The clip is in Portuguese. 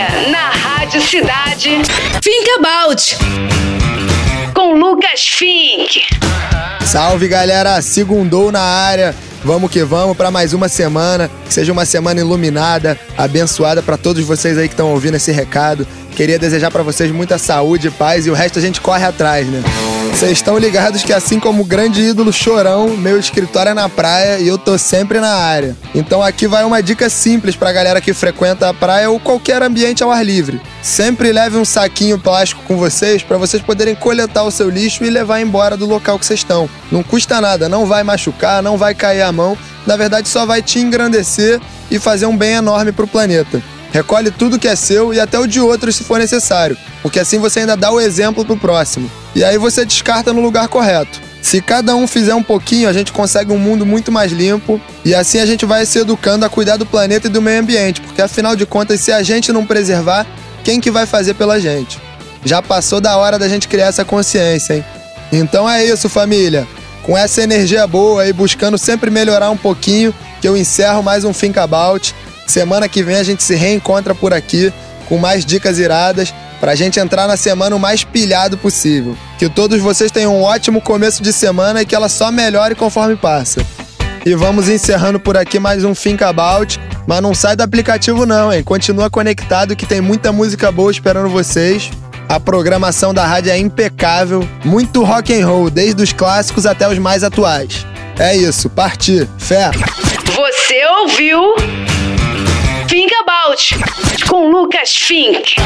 Agora, na Rádio Cidade, Think About. Com Lucas Fink. Salve galera, segundou na área. Vamos que vamos para mais uma semana. Que seja uma semana iluminada, abençoada para todos vocês aí que estão ouvindo esse recado. Queria desejar para vocês muita saúde, paz e o resto a gente corre atrás, né? Vocês estão ligados que assim como o grande ídolo Chorão, meu escritório é na praia e eu tô sempre na área. Então aqui vai uma dica simples pra galera que frequenta a praia ou qualquer ambiente ao ar livre. Sempre leve um saquinho plástico com vocês para vocês poderem coletar o seu lixo e levar embora do local que vocês estão. Não custa nada, não vai machucar, não vai cair a mão, na verdade só vai te engrandecer e fazer um bem enorme pro planeta. Recolhe tudo que é seu e até o de outros se for necessário, porque assim você ainda dá o exemplo pro próximo. E aí você descarta no lugar correto. Se cada um fizer um pouquinho, a gente consegue um mundo muito mais limpo e assim a gente vai se educando a cuidar do planeta e do meio ambiente, porque afinal de contas, se a gente não preservar, quem que vai fazer pela gente? Já passou da hora da gente criar essa consciência, hein? Então é isso, família. Com essa energia boa e buscando sempre melhorar um pouquinho, que eu encerro mais um Think About. Semana que vem a gente se reencontra por aqui com mais dicas iradas pra gente entrar na semana o mais pilhado possível. Que todos vocês tenham um ótimo começo de semana e que ela só melhore conforme passa. E vamos encerrando por aqui mais um Think About. Mas não sai do aplicativo não, hein? Continua conectado que tem muita música boa esperando vocês. A programação da rádio é impecável, muito rock and roll, desde os clássicos até os mais atuais. É isso, partir, fé. Você ouviu? Think About com Lucas Fink.